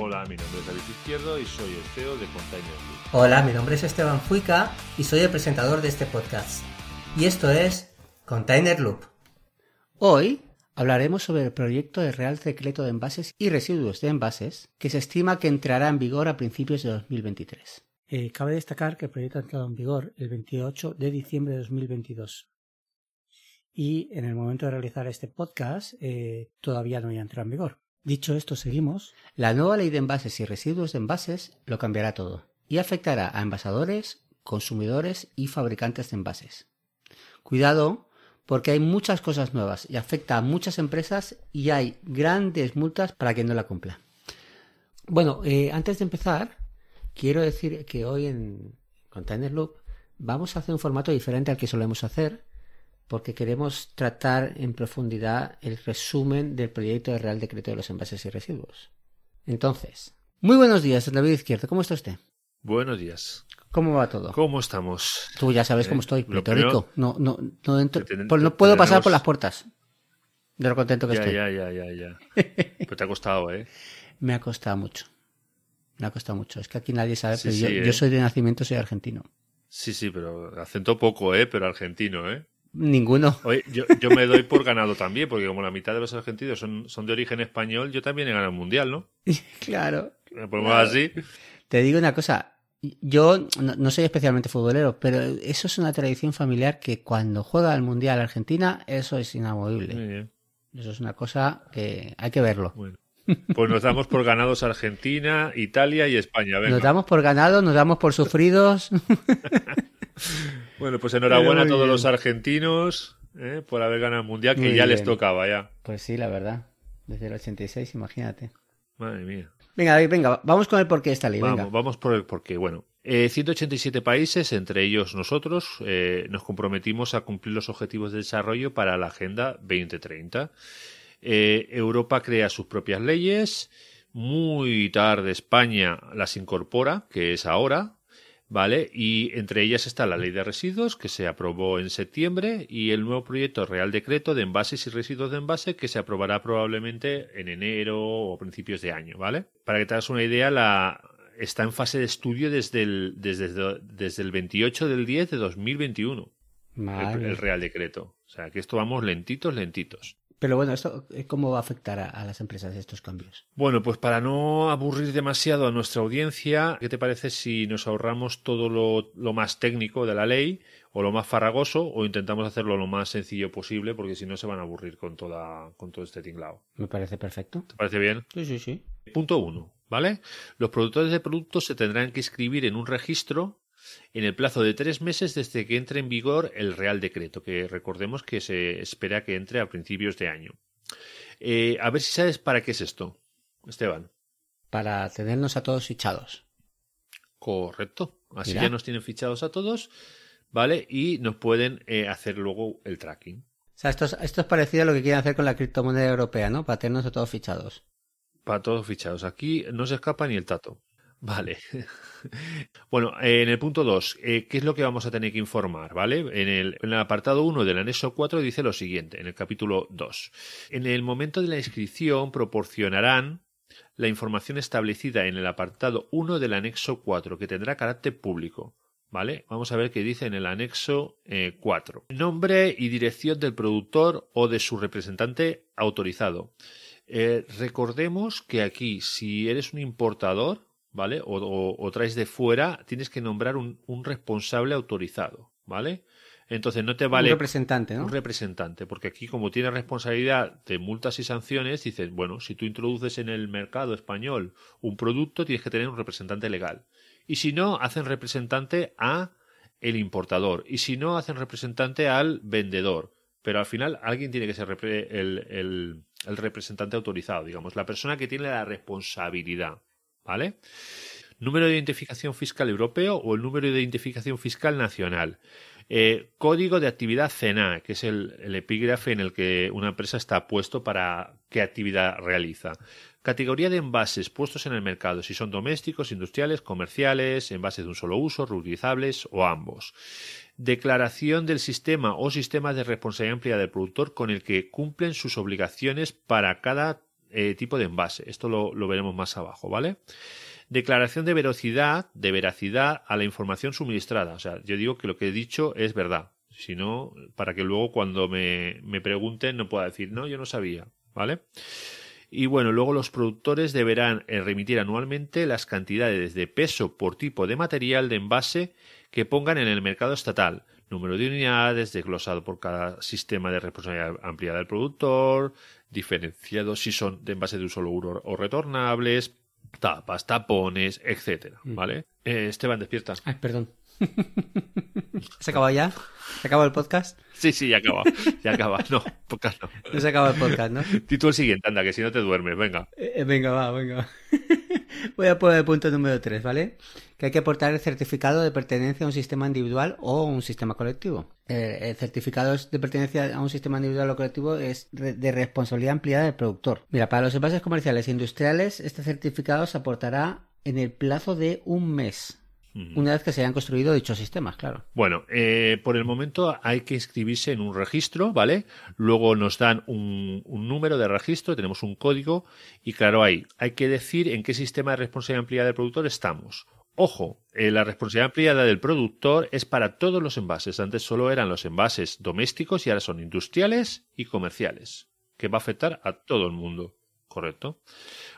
Hola, mi nombre es David Izquierdo y soy el CEO de Container Loop. Hola, mi nombre es Esteban Fuica y soy el presentador de este podcast. Y esto es Container Loop. Hoy hablaremos sobre el proyecto de Real Decreto de Envases y Residuos de Envases que se estima que entrará en vigor a principios de 2023. Eh, cabe destacar que el proyecto ha entrado en vigor el 28 de diciembre de 2022. Y en el momento de realizar este podcast eh, todavía no ha entrado en vigor. Dicho esto, seguimos. La nueva ley de envases y residuos de envases lo cambiará todo y afectará a envasadores, consumidores y fabricantes de envases. Cuidado, porque hay muchas cosas nuevas y afecta a muchas empresas y hay grandes multas para quien no la cumpla. Bueno, eh, antes de empezar, quiero decir que hoy en Container Loop vamos a hacer un formato diferente al que solemos hacer porque queremos tratar en profundidad el resumen del proyecto de Real Decreto de los Envases y Residuos. Entonces, muy buenos días, David Izquierdo. ¿Cómo está usted? Buenos días. ¿Cómo va todo? ¿Cómo estamos? Tú ya sabes cómo estoy, lo pletórico. No, no, no, entro- pues no puedo pasar por las puertas. De lo contento que Ya, estoy. ya, ya, ya, ya. Pero te ha costado, ¿eh? Me ha costado mucho. Me ha costado mucho. Es que aquí nadie sabe, Sí, pero yo, ¿eh? yo soy de nacimiento, soy argentino. Sí, sí, pero acento poco, ¿eh? Pero argentino, ¿eh? Ninguno. Oye, yo, yo me doy por ganado también, porque como la mitad de los argentinos son, son de origen español, yo también he ganado el mundial, ¿no? claro. ¿Me así? Te digo una cosa, yo no, no soy especialmente futbolero, pero eso es una tradición familiar que cuando juega el Mundial Argentina, eso es inamovible. Eso es una cosa que hay que verlo. Bueno. Pues nos damos por ganados Argentina, Italia y España. Venga. Nos damos por ganados, nos damos por sufridos. Bueno, pues enhorabuena a todos bien. los argentinos ¿eh? por haber ganado el mundial, que Muy ya les tocaba ya. Pues sí, la verdad. Desde el 86, imagínate. Madre mía. Venga, David, venga, vamos con el porqué de esta ley. Vamos, Venga. vamos por el porqué. Bueno, eh, 187 países, entre ellos nosotros, eh, nos comprometimos a cumplir los objetivos de desarrollo para la Agenda 2030. Eh, Europa crea sus propias leyes. Muy tarde España las incorpora, que es ahora. ¿Vale? Y entre ellas está la ley de residuos, que se aprobó en septiembre, y el nuevo proyecto Real Decreto de Envases y Residuos de Envase, que se aprobará probablemente en enero o principios de año, ¿vale? Para que te hagas una idea, la, está en fase de estudio desde el, desde, desde el 28 del 10 de 2021, el, el Real Decreto. O sea, que esto vamos lentitos, lentitos. Pero bueno, ¿esto eh, cómo va a afectar a, a las empresas estos cambios? Bueno, pues para no aburrir demasiado a nuestra audiencia, ¿qué te parece si nos ahorramos todo lo, lo más técnico de la ley o lo más farragoso o intentamos hacerlo lo más sencillo posible porque si no se van a aburrir con, toda, con todo este tinglao? Me parece perfecto. ¿Te parece bien? Sí, sí, sí. Punto uno, ¿vale? Los productores de productos se tendrán que inscribir en un registro en el plazo de tres meses desde que entre en vigor el Real Decreto, que recordemos que se espera que entre a principios de año. Eh, a ver si sabes para qué es esto, Esteban. Para tenernos a todos fichados. Correcto. Así Mira. ya nos tienen fichados a todos, ¿vale? Y nos pueden eh, hacer luego el tracking. O sea, esto es, esto es parecido a lo que quieren hacer con la criptomoneda europea, ¿no? Para tenernos a todos fichados. Para todos fichados. Aquí no se escapa ni el tato. Vale. bueno, eh, en el punto 2, ¿qué es lo que vamos a tener que informar? ¿Vale? En el, en el apartado 1 del anexo 4 dice lo siguiente, en el capítulo 2. En el momento de la inscripción proporcionarán la información establecida en el apartado 1 del anexo 4, que tendrá carácter público. ¿Vale? Vamos a ver qué dice en el anexo eh, 4. Nombre y dirección del productor o de su representante autorizado. Eh, recordemos que aquí, si eres un importador, ¿vale? O, traes de fuera, tienes que nombrar un, un, responsable autorizado, ¿vale? Entonces no te vale. Un representante, ¿no? Un representante, porque aquí, como tiene responsabilidad de multas y sanciones, dices, bueno, si tú introduces en el mercado español un producto, tienes que tener un representante legal. Y si no, hacen representante a el importador. Y si no, hacen representante al vendedor. Pero al final alguien tiene que ser el, el, el representante autorizado, digamos, la persona que tiene la responsabilidad. ¿Vale? Número de identificación fiscal europeo o el número de identificación fiscal nacional. Eh, código de actividad CENA, que es el, epígrafe en el que una empresa está puesto para qué actividad realiza. Categoría de envases puestos en el mercado, si son domésticos, industriales, comerciales, envases de un solo uso, reutilizables o ambos. Declaración del sistema o sistema de responsabilidad amplia del productor con el que cumplen sus obligaciones para cada eh, tipo de envase. Esto lo, lo veremos más abajo, ¿vale? Declaración de veracidad, de veracidad a la información suministrada. O sea, yo digo que lo que he dicho es verdad. Si no, para que luego cuando me, me pregunten no pueda decir, no, yo no sabía. ¿Vale? Y bueno, luego los productores deberán remitir anualmente las cantidades de peso por tipo de material de envase que pongan en el mercado estatal, número de unidades desglosado por cada sistema de responsabilidad ampliada del productor, diferenciado si son de envase de un solo uso o retornables, tapas, tapones, etcétera, mm. ¿vale? Eh, Esteban, despierta. Ay, perdón. ¿Se acabó ya? ¿Se acabó el podcast? Sí, sí, ya acaba. Ya acaba. No, podcast no. No se acaba el podcast, ¿no? Título siguiente, anda, que si no te duermes, venga. Eh, eh, venga, va, venga. Voy a poner el punto número 3, ¿vale? Que hay que aportar el certificado de pertenencia a un sistema individual o un sistema colectivo. El, certificado de pertenencia a un sistema individual o colectivo es de responsabilidad ampliada del productor. Mira, para los envases comerciales e industriales, este certificado se aportará en el plazo de un mes una vez que se hayan construido dichos sistemas, claro. Bueno, eh, por el momento hay que inscribirse en un registro, ¿vale? Luego nos dan un, número de registro, tenemos un código y claro, ahí hay que decir en qué sistema de responsabilidad ampliada del productor estamos. Ojo, eh, la responsabilidad ampliada del productor es para todos los envases. Antes solo eran los envases domésticos y ahora son industriales y comerciales, que va a afectar a todo el mundo. ¿Correcto?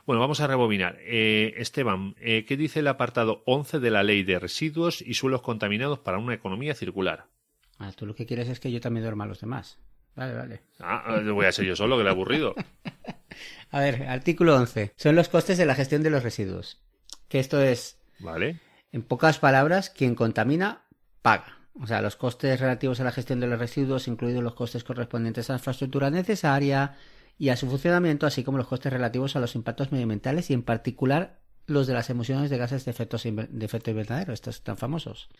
Bueno, vamos a rebobinar. Eh, Esteban, eh, ¿qué dice el apartado 11 de la Ley de Residuos y Suelos Contaminados para una economía circular? Ah, tú lo que quieres es que yo también duerma a los demás. Vale, vale. Ah, voy a ser yo solo, que le he aburrido. a ver, artículo 11. Son los costes de la gestión de los residuos. Que esto es... Vale. En pocas palabras, quien contamina, paga. O sea, los costes relativos a la gestión de los residuos, incluidos los costes correspondientes a la infraestructura necesaria, y a su funcionamiento, así como los costes relativos a los impactos medioambientales y en particular los de las emisiones de gases de, de efecto invernadero, estos tan famosos.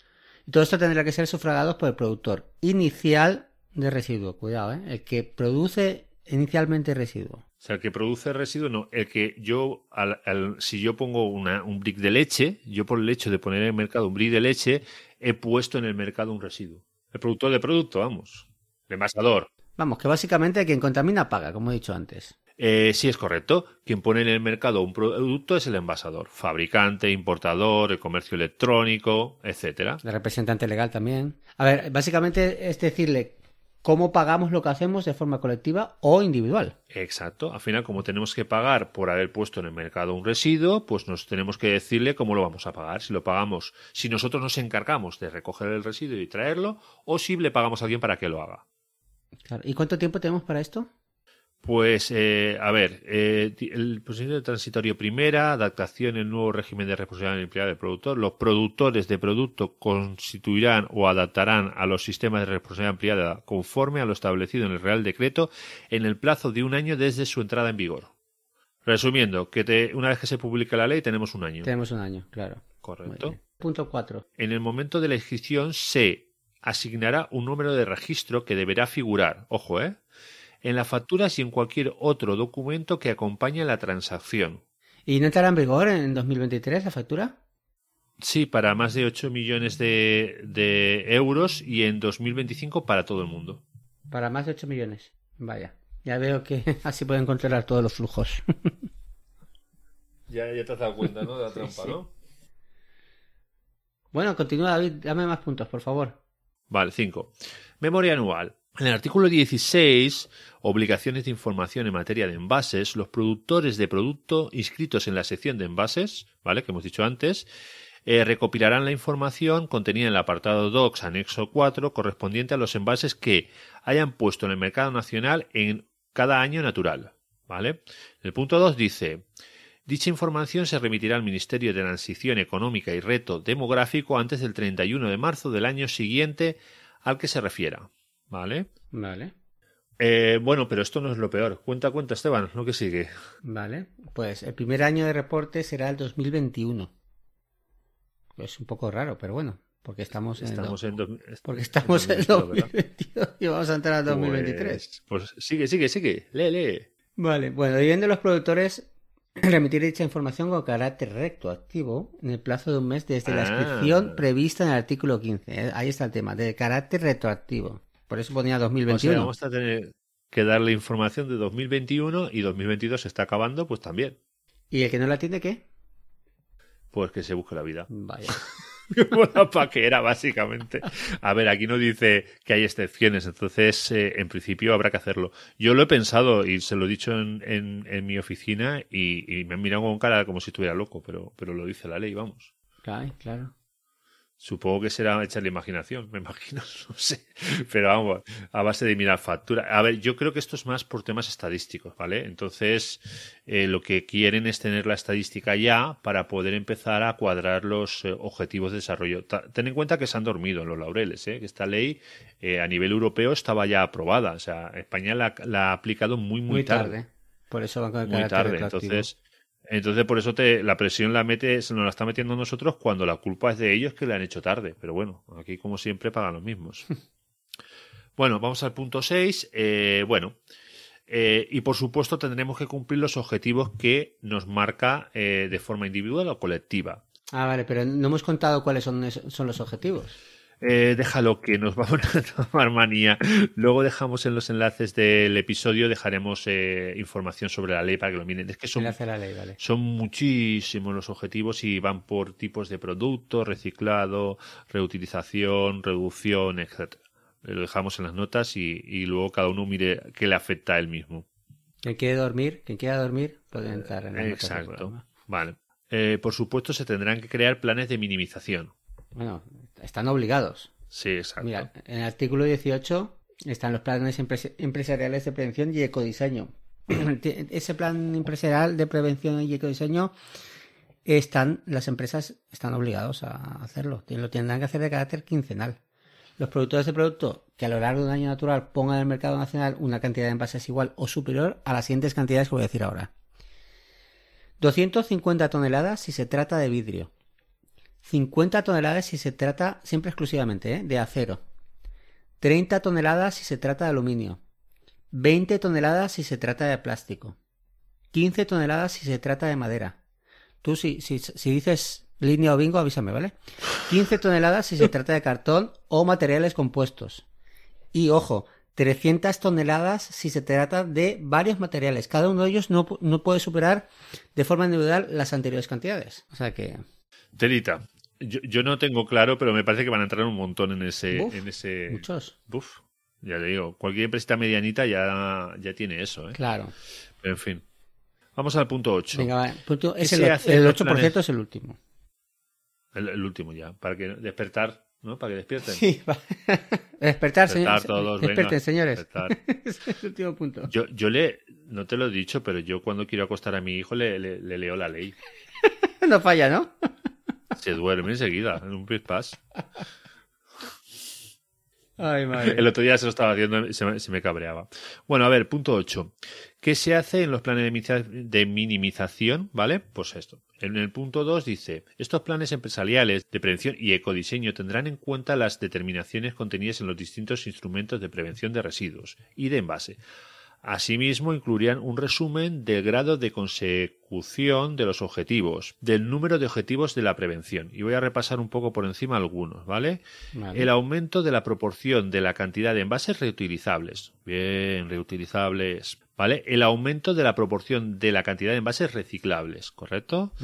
Y todo esto tendrá que ser sufragado por el productor inicial de residuo. Cuidado, ¿eh? El que produce inicialmente residuo. O sea, el que produce residuo, no. El que yo, si yo pongo un brick de leche, yo por el hecho de poner en el mercado un brick de leche, he puesto en el mercado un residuo. El productor de producto, vamos. El envasador. Vamos, que básicamente quien contamina paga, como he dicho antes. Eh, sí, es correcto. Quien pone en el mercado un producto es el envasador, fabricante, importador, el comercio electrónico, etcétera. El representante legal también. A ver, básicamente es decirle cómo pagamos lo que hacemos de forma colectiva o individual. Exacto. Al final, como tenemos que pagar por haber puesto en el mercado un residuo, pues nos tenemos que decirle cómo lo vamos a pagar. Si lo pagamos, si nosotros nos encargamos de recoger el residuo y traerlo, o si le pagamos a alguien para que lo haga. ¿Y cuánto tiempo tenemos para esto? Pues, eh, a ver, eh, el procedimiento transitorio primera, adaptación el nuevo régimen de responsabilidad empleada del productor. Los productores de producto constituirán o adaptarán a los sistemas de responsabilidad ampliada conforme a lo establecido en el Real Decreto en el plazo de un año desde su entrada en vigor. Resumiendo, que una vez que se publica la ley tenemos un año. Tenemos un año, claro. Correcto. Punto 4. En el momento de la inscripción se asignará un número de registro que deberá figurar, ojo, ¿eh? en la factura y en cualquier otro documento que acompañe la transacción. ¿Y no estará en vigor en 2023 la factura? Sí, para más de 8 millones de, de euros y en 2025 para todo el mundo. Para más de 8 millones. Vaya. Ya veo que así pueden controlar todos los flujos. ya, ya te has dado cuenta, ¿no? De la trampa, ¿no? Bueno, continúa, David. Dame más puntos, por favor. Vale, 5. Memoria anual. En el artículo 16, obligaciones de información en materia de envases, los productores de producto inscritos en la sección de envases, ¿vale? Que hemos dicho antes, eh, recopilarán la información contenida en el apartado DOCS anexo 4 correspondiente a los envases que hayan puesto en el mercado nacional en cada año natural. ¿Vale? El punto 2 dice Dicha información se remitirá al Ministerio de Transición Económica y Reto Demográfico antes del 31 de marzo del año siguiente al que se refiera. ¿Vale? Vale. Eh, bueno, pero esto no es lo peor. Cuenta, cuenta, Esteban, lo que sigue. Vale. Pues el primer año de reporte será el 2021. Es un poco raro, pero bueno, porque estamos en, estamos en, porque estamos en, 2022 y vamos a entrar al 2023. Pues, pues, sigue, sigue, sigue. Lee, lee. Vale, bueno, debiendo los productores remitir dicha información con carácter retroactivo en el plazo de un mes desde la inscripción ah. prevista en el artículo 15. ¿eh? Ahí está el tema, de carácter retroactivo. Por eso ponía 2021. O vamos a tener que darle información de 2021 y 2022 se está acabando, pues también. ¿Y el que no la tiene qué? Pues que se busque la vida. Vaya. Paquera, básicamente. A ver, aquí no dice que hay excepciones, entonces eh, en principio habrá que hacerlo. Yo lo he pensado y se lo he dicho en, en, mi oficina y, me han mirado con cara como si estuviera loco, pero, pero lo dice la ley, vamos. Claro, claro. Supongo que será echar la imaginación, me imagino, no sé. Pero vamos, a base de mirar factura. A ver, yo creo que esto es más por temas estadísticos, ¿vale? Entonces, eh, lo que quieren es tener la estadística ya para poder empezar a cuadrar los eh, objetivos de desarrollo. ten en cuenta que se han dormido en los laureles, ¿eh? Que esta ley eh, a nivel europeo estaba ya aprobada. O sea, España la, ha aplicado muy, muy, tarde. Por eso va con el Muy tarde. Entonces entonces, por eso te, la presión la mete, se nos la está metiendo nosotros cuando la culpa es de ellos que le han hecho tarde. Pero bueno, aquí como siempre pagan los mismos. bueno, vamos al punto 6. Eh, bueno, eh, y por supuesto tendremos que cumplir los objetivos que nos marca eh, de forma individual o colectiva. Ah, vale, pero no hemos contado cuáles son, son los objetivos. Eh, déjalo que nos vamos a tomar manía. Luego dejamos en los enlaces del episodio, dejaremos eh, información sobre la ley para que lo miren. Es que son, son muchísimos los objetivos y van por tipos de producto, reciclado, reutilización, reducción, etc. Lo dejamos en las notas y, luego cada uno mire qué le afecta a él mismo. Quien quiere dormir, quien quiera dormir, puede entrar en el Exacto. Vale. Eh, por supuesto, se tendrán que crear planes de minimización. Bueno, están obligados. Sí, exacto. Mira, en el artículo 18 están los planes empresariales de prevención y ecodiseño. Ese plan empresarial de prevención y ecodiseño están las empresas están obligados a hacerlo. Lo tendrán que hacer de carácter quincenal. Los productores de producto que a lo largo de un año natural pongan en el mercado nacional una cantidad de envases igual o superior a las siguientes cantidades que voy a decir ahora. 250 toneladas si se trata de vidrio, 50 toneladas si se trata siempre exclusivamente ¿eh? de acero. 30 toneladas si se trata de aluminio. 20 toneladas si se trata de plástico. 15 toneladas si se trata de madera. Tú si, si, dices línea o bingo, avísame, ¿vale? 15 toneladas si se trata de cartón o materiales compuestos. Y ojo, 300 toneladas si se trata de varios materiales. Cada uno de ellos no, no puede superar de forma individual las anteriores cantidades. O sea que... Telita. Yo, yo, no tengo claro, pero me parece que van a entrar un montón en ese. en ese... Muchos. Buf. Ya te digo, cualquier empresa medianita ya, ya tiene eso. ¿eh? Claro. en fin. Vamos al punto 8. Venga, va. Punto, es el, el 8% es el último. El, último ya. Para que despertar, ¿no? Para que despierten. Sí, despertar, señores. Todos, Desperten, señores. es el último punto. Yo, yo le, no te lo he dicho, pero yo cuando quiero acostar a mi hijo le, le, le leo la ley. no falla, ¿no? Se duerme enseguida, en un pispás. Ay, madre. El otro día se lo estaba haciendo y se me, cabreaba. Bueno, a ver, punto 8. ¿Qué se hace en los planes de minimización? ¿Vale? Pues esto. En el punto 2 dice, estos planes empresariales de prevención y ecodiseño tendrán en cuenta las determinaciones contenidas en los distintos instrumentos de prevención de residuos y de envase, Asimismo, incluirían un resumen del grado de consecución de los objetivos, del número de objetivos de la prevención. Y voy a repasar un poco por encima algunos, ¿vale? El aumento de la proporción de la cantidad de envases reutilizables. Bien, reutilizables. ¿Vale? El aumento de la proporción de la cantidad de envases reciclables, ¿correcto?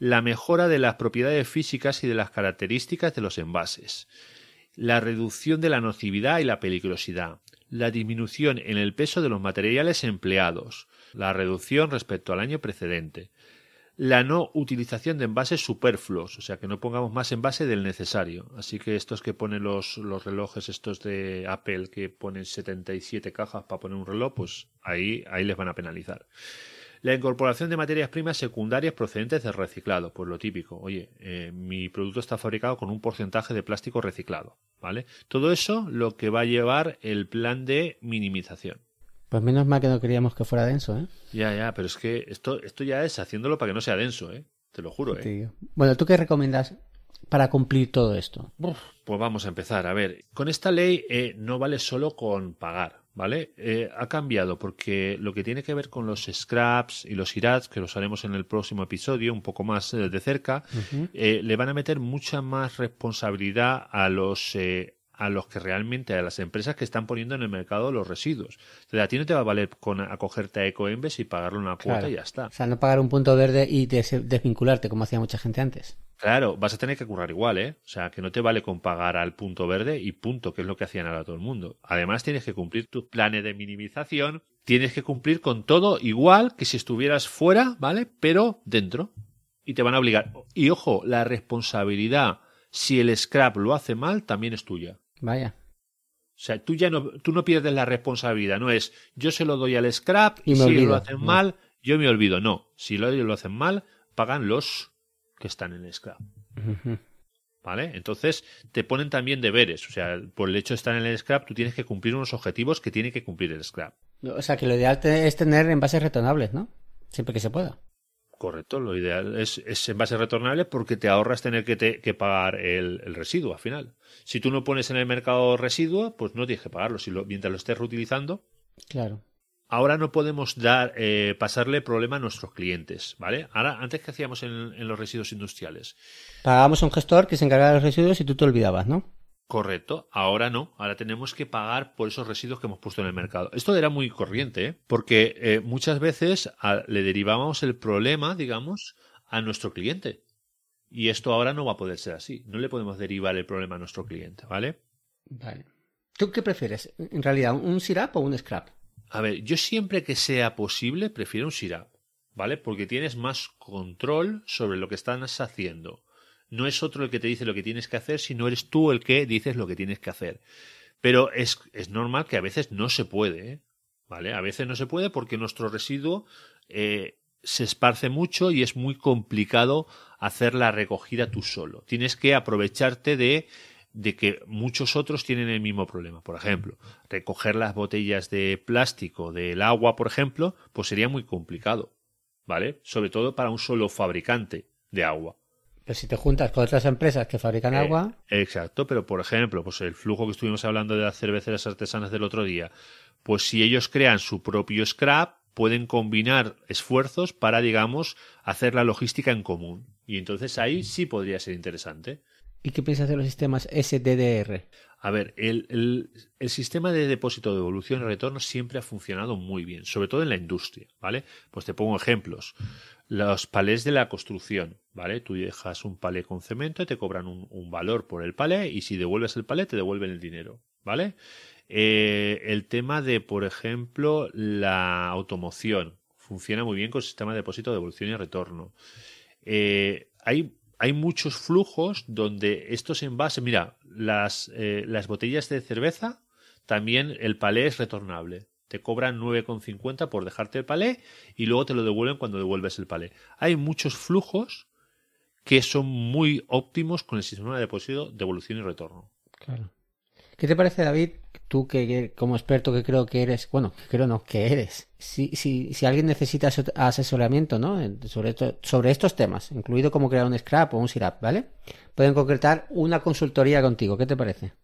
La mejora de las propiedades físicas y de las características de los envases. La reducción de la nocividad y la peligrosidad la disminución en el peso de los materiales empleados, la reducción respecto al año precedente, la no utilización de envases superfluos, o sea que no pongamos más envase del necesario. Así que estos que ponen los, los relojes, estos de Apple que ponen 77 cajas para poner un reloj, pues ahí, ahí les van a penalizar. La incorporación de materias primas secundarias procedentes de reciclado, pues lo típico. Oye, eh, mi producto está fabricado con un porcentaje de plástico reciclado, ¿vale? Todo eso lo que va a llevar el plan de minimización. Pues menos mal que no queríamos que fuera denso, ¿eh? Ya, ya, pero es que esto, esto ya es haciéndolo para que no sea denso, ¿eh? Te lo juro, ¿eh? Bueno, ¿tú qué recomiendas para cumplir todo esto? pues vamos a empezar. A ver, con esta ley eh, no vale solo con pagar, ¿vale? Eh, ha cambiado porque lo que tiene que ver con los scraps y los irats, que los haremos en el próximo episodio, un poco más eh, de cerca, le van a meter mucha más responsabilidad a los a los que realmente, a las empresas que están poniendo en el mercado los residuos. Entonces, a ti no te va a valer con acogerte a Ecoembes y pagarle una cuota y ya está. O sea, no pagar un punto verde y desvincularte como hacía mucha gente antes. Claro, vas a tener que currar igual, ¿eh? O sea, que no te vale con pagar al punto verde y punto, que es lo que hacían ahora todo el mundo. Además, tienes que cumplir tus planes de minimización, tienes que cumplir con todo igual que si estuvieras fuera, ¿vale? Pero dentro. Y te van a obligar. Y ojo, la responsabilidad, si el scrap lo hace mal, también es tuya. Vaya. O sea, tú ya no, tú no pierdes la responsabilidad. No es yo se lo doy al scrap y si lo hacen mal, yo me olvido. No, si lo, lo hacen mal, pagan los que están en el scrap. ¿Vale? Entonces te ponen también deberes. O sea, por el hecho de estar en el scrap, tú tienes que cumplir unos objetivos que tiene que cumplir el scrap. O sea, que lo ideal es tener envases retornables, ¿no? Siempre que se pueda. Correcto, lo ideal es, es envase retornable porque te ahorras tener que, que pagar el, el, residuo al final. Si tú no pones en el mercado residuo, pues no tienes que pagarlo. Si lo, mientras lo estés reutilizando. Claro. Ahora no podemos dar, eh, pasarle problema a nuestros clientes, ¿vale? Ahora, antes que hacíamos en, en los residuos industriales. Pagábamos a un gestor que se encargaba de los residuos y tú te olvidabas, ¿no? Correcto, ahora no, ahora tenemos que pagar por esos residuos que hemos puesto en el mercado. Esto era muy corriente, ¿eh? porque eh, muchas veces le derivábamos el problema, digamos, a nuestro cliente. Y esto ahora no va a poder ser así. No le podemos derivar el problema a nuestro cliente, ¿vale? Vale. ¿Tú qué prefieres? En realidad, ¿un SIRAP o un scrap? A ver, yo siempre que sea posible prefiero un SIRAP, ¿vale? Porque tienes más control sobre lo que estás haciendo no es otro el que te dice lo que tienes que hacer, sino eres tú el que dices lo que tienes que hacer. Pero es, es normal que a veces no se puede, ¿eh? ¿vale? A veces no se puede porque nuestro residuo eh, se esparce mucho y es muy complicado hacer la recogida tú solo. Tienes que aprovecharte de de que muchos otros tienen el mismo problema. Por ejemplo, recoger las botellas de plástico del agua, por ejemplo, pues sería muy complicado, ¿vale? Sobre todo para un solo fabricante de agua. Pero si te juntas con otras empresas que fabrican eh, agua. Exacto, pero por ejemplo, pues el flujo que estuvimos hablando de las cerveceras artesanas del otro día, pues si ellos crean su propio scrap, pueden combinar esfuerzos para, digamos, hacer la logística en común. Y entonces ahí sí podría ser interesante. ¿Y qué piensas de los sistemas SDDR? A ver, el, el, sistema de depósito, de devolución y retorno siempre ha funcionado muy bien, sobre todo en la industria, ¿vale? Pues te pongo ejemplos. Los palés de la construcción, ¿vale? Tú dejas un palé con cemento y te cobran un, valor por el palé y si devuelves el palé te devuelven el dinero, ¿vale? Eh, el tema de, por ejemplo, la automoción. Funciona muy bien con el sistema de depósito, devolución y retorno. Eh, hay hay muchos flujos donde estos envases, mira, las, eh, las botellas de cerveza, también el palé es retornable. Te cobran 9,50 por dejarte el palé y luego te lo devuelven cuando devuelves el palé. Hay muchos flujos que son muy óptimos con el sistema de depósito, devolución y retorno. Claro. ¿Qué te parece, David? Tú que como experto que creo que eres, bueno, que creo no, que eres. Si, si, si alguien necesita asesoramiento, ¿no? Sobre, sobre estos temas, incluido cómo crear un scrap o un SIRAP, ¿vale? Pueden concretar una consultoría contigo. ¿Qué te parece?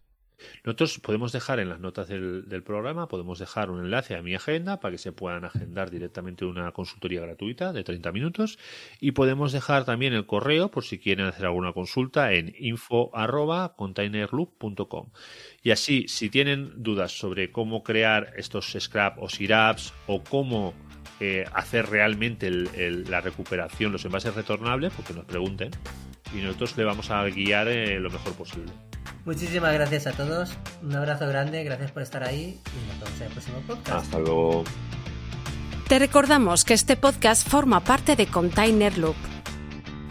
Nosotros podemos dejar en las notas del, programa, podemos dejar un enlace a mi agenda para que se puedan agendar directamente una consultoría gratuita de 30 minutos y podemos dejar también el correo por si quieren hacer alguna consulta en info.containerloop.com. Y así, si tienen dudas sobre cómo crear estos scrap o siraps o cómo eh, hacer realmente la recuperación, los envases retornables, porque nos pregunten y nosotros le vamos a guiar eh, lo mejor posible. Muchísimas gracias a todos. Un abrazo grande, gracias por estar ahí y nos vemos en el próximo podcast. Hasta luego. Te recordamos que este podcast forma parte de Container Loop.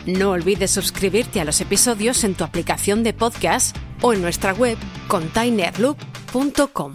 No olvides suscribirte a los episodios en tu aplicación de podcast o en nuestra web containerloop.com.